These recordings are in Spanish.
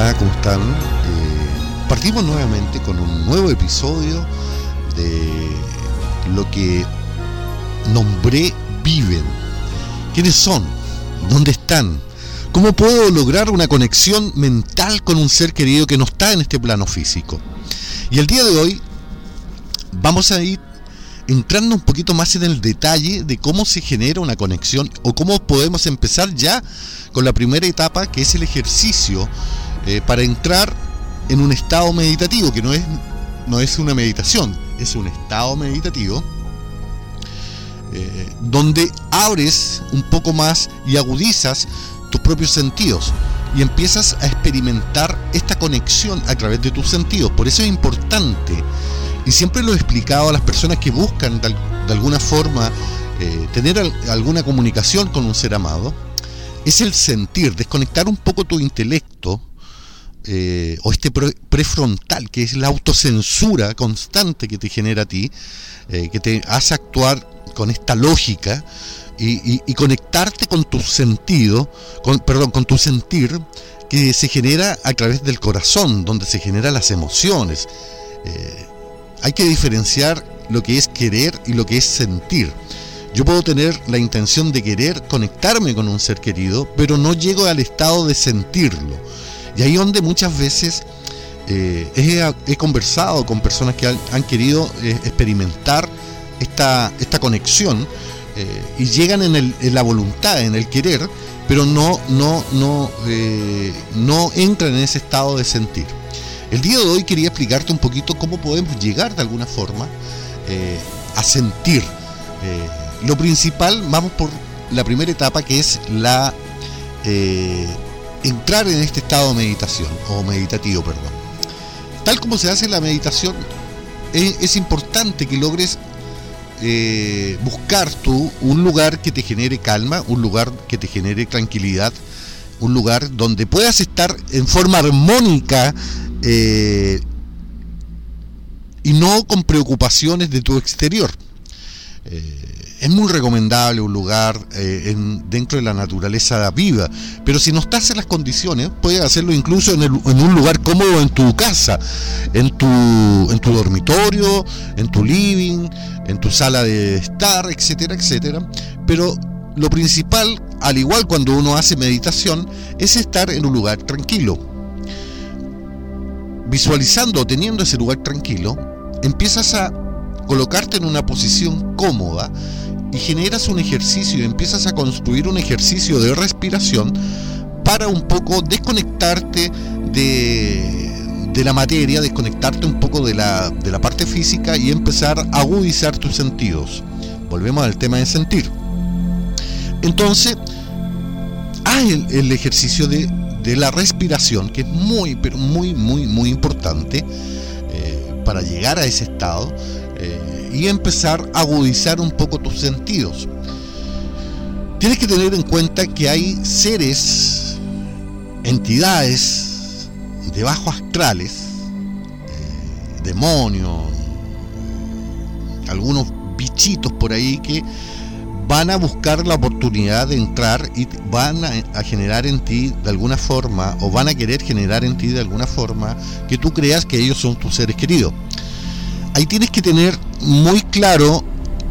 Hola, ¿cómo están? Eh, partimos nuevamente con un nuevo episodio de lo que nombré Viven. ¿Quiénes son? ¿Dónde están? ¿Cómo puedo lograr una conexión mental con un ser querido que no está en este plano físico? Y el día de hoy vamos a ir entrando un poquito más en el detalle de cómo se genera una conexión o cómo podemos empezar ya con la primera etapa que es el ejercicio eh, para entrar en un estado meditativo, que no es, no es una meditación, es un estado meditativo, eh, donde abres un poco más y agudizas tus propios sentidos y empiezas a experimentar esta conexión a través de tus sentidos. Por eso es importante y siempre lo he explicado a las personas que buscan de, alguna forma eh, tener alguna comunicación con un ser amado, es el sentir, desconectar un poco tu intelecto eh, o este prefrontal, que es la autocensura constante que te genera a ti, eh, que te hace actuar con esta lógica y, conectarte con tu sentido, con, perdón, con tu sentir, que se genera a través del corazón, donde se generan las emociones hay que diferenciar lo que es querer y lo que es sentir. Yo puedo tener la intención de querer conectarme con un ser querido, pero no llego al estado de sentirlo. Y ahí donde muchas veces eh, he, conversado con personas que han, querido eh, experimentar esta, esta conexión eh, y llegan en, la voluntad, en el querer, pero no, no, no, no entran en ese estado de sentir. El día de hoy quería explicarte un poquito cómo podemos llegar de alguna forma a sentir. Lo principal, vamos por la primera etapa que es la entrar en este estado de meditación o meditativo, perdón. Tal como se hace la meditación, es, importante que logres buscar tú un lugar que te genere calma, un lugar que te genere tranquilidad, un lugar donde puedas estar en forma armónica eh, y no con preocupaciones de tu exterior. Eh, es muy recomendable un lugar eh, dentro de la naturaleza viva, pero si no estás en las condiciones, puedes hacerlo incluso en, un lugar cómodo en tu casa, en tu, en tu dormitorio, en tu living, en tu sala de estar, etcétera, etcétera. Pero lo principal, al igual cuando uno hace meditación, es estar en un lugar tranquilo visualizando teniendo ese lugar tranquilo, empiezas a colocarte en una posición cómoda y generas un ejercicio, empiezas a construir un ejercicio de respiración para un poco desconectarte de, de la materia, desconectarte un poco de la, de la parte física y empezar a agudizar tus sentidos. Volvemos al tema de sentir. Entonces, haz el ejercicio de de la respiración, que es muy, pero muy, muy, muy importante eh, para llegar a ese estado eh, y empezar a agudizar un poco tus sentidos. Tienes que tener en cuenta que hay seres, entidades de bajo astrales, eh, demonios, algunos bichitos por ahí que van a buscar la oportunidad de entrar y van a, generar en ti de alguna forma, o van a querer generar en ti de alguna forma, que tú creas que ellos son tus seres queridos. Ahí tienes que tener muy claro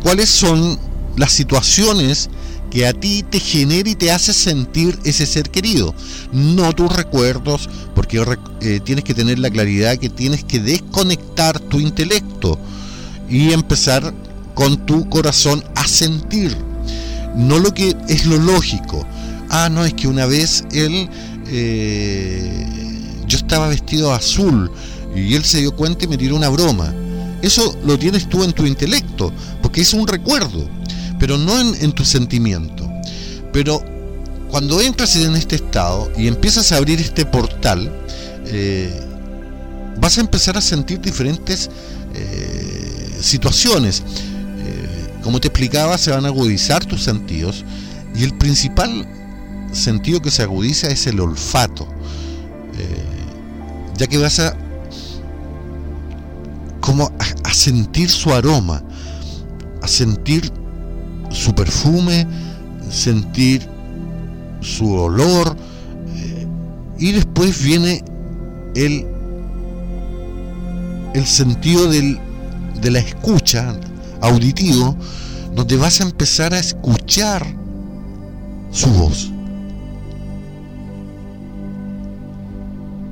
cuáles son las situaciones que a ti te genera y te hace sentir ese ser querido, no tus recuerdos, porque eh, tienes que tener la claridad que tienes que desconectar tu intelecto y empezar con tu corazón a sentir no lo que es lo lógico. Ah, no, es que una vez él, eh, yo estaba vestido azul y él se dio cuenta y me tiró una broma. Eso lo tienes tú en tu intelecto, porque es un recuerdo, pero no en, tu sentimiento. Pero cuando entras en este estado y empiezas a abrir este portal, eh, vas a empezar a sentir diferentes eh, situaciones como te explicaba, se van a agudizar tus sentidos y el principal sentido que se agudiza es el olfato, eh, ya que vas a como a, sentir su aroma, a sentir su perfume, sentir su olor, eh, Y después viene el, el sentido del, de la escucha auditivo, donde vas a empezar a escuchar su voz.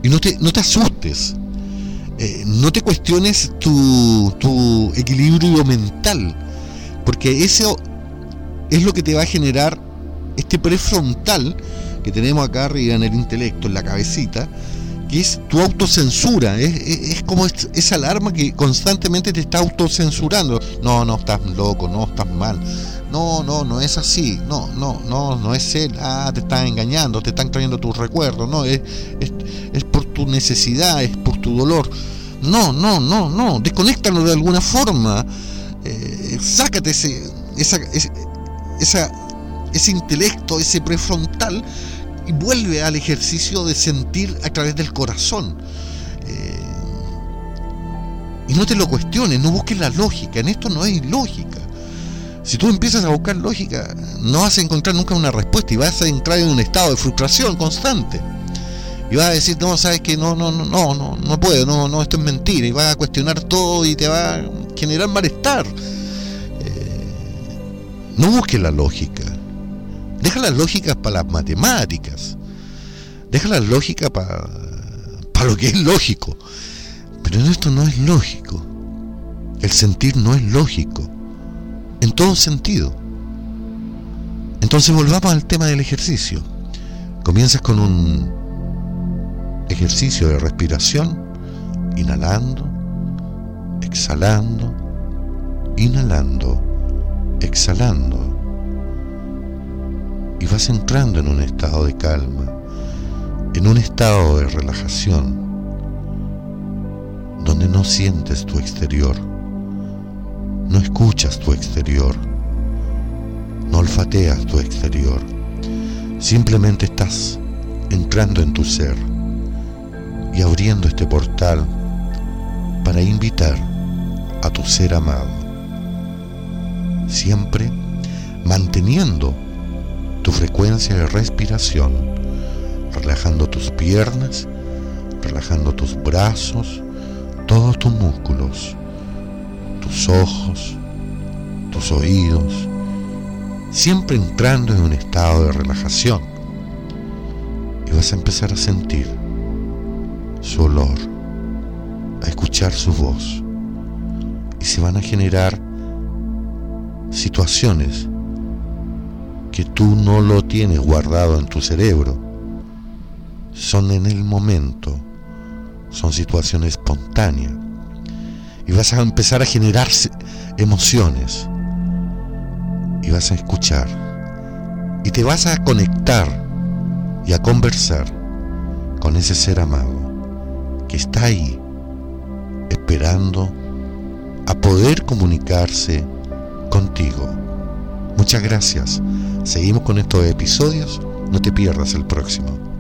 Y no te, no te asustes, eh, no te cuestiones tu, tu equilibrio mental, porque eso es lo que te va a generar este prefrontal que tenemos acá arriba en el intelecto, en la cabecita, que es tu autocensura, es, como esa alarma que constantemente te está autocensurando. No, no, estás loco, no, estás mal. No, no, no es así. No, no, no, no es él. Ah, te están engañando, te están trayendo tus recuerdos. No, es, es, tu necesidad, es por tu dolor. No, no, no, no. Desconéctalo de alguna forma. Eh, sácate ese, esa, esa, ese intelecto, ese prefrontal y vuelve al ejercicio de sentir a través del corazón. Eh, y no te lo cuestiones, no busques la lógica, en esto no hay lógica. Si tú empiezas a buscar lógica, no vas a encontrar nunca una respuesta y vas a entrar en un estado de frustración constante. Y vas a decir, no, sabes que no, no, no, no, no, no puedo, no, no, esto es mentira. Y vas a cuestionar todo y te va a generar malestar. Eh, no busques la lógica. Deja las lógicas para las matemáticas. Deja las lógicas para, para lo que es lógico. Pero esto no es lógico. El sentir no es lógico. En todo sentido. Entonces volvamos al tema del ejercicio. Comienzas con un ejercicio de respiración, inhalando, exhalando, inhalando, exhalando. Y vas entrando en un estado de calma, en un estado de relajación, donde no sientes tu exterior, no escuchas tu exterior, no olfateas tu exterior, simplemente estás entrando en tu ser y abriendo este portal para invitar a tu ser amado, siempre manteniendo tu frecuencia de respiración, relajando tus piernas, relajando tus brazos, todos tus músculos, tus ojos, tus oídos, siempre entrando en un estado de relajación. Y vas a empezar a sentir su olor, a escuchar su voz. Y se van a generar situaciones que tú no lo tienes guardado en tu cerebro. Son en el momento, son situaciones espontáneas. Y vas a empezar a generar emociones. Y vas a escuchar. Y te vas a conectar y a conversar con ese ser amado está ahí esperando a poder comunicarse contigo. Muchas gracias Seguimos con estos episodios, no te pierdas el próximo.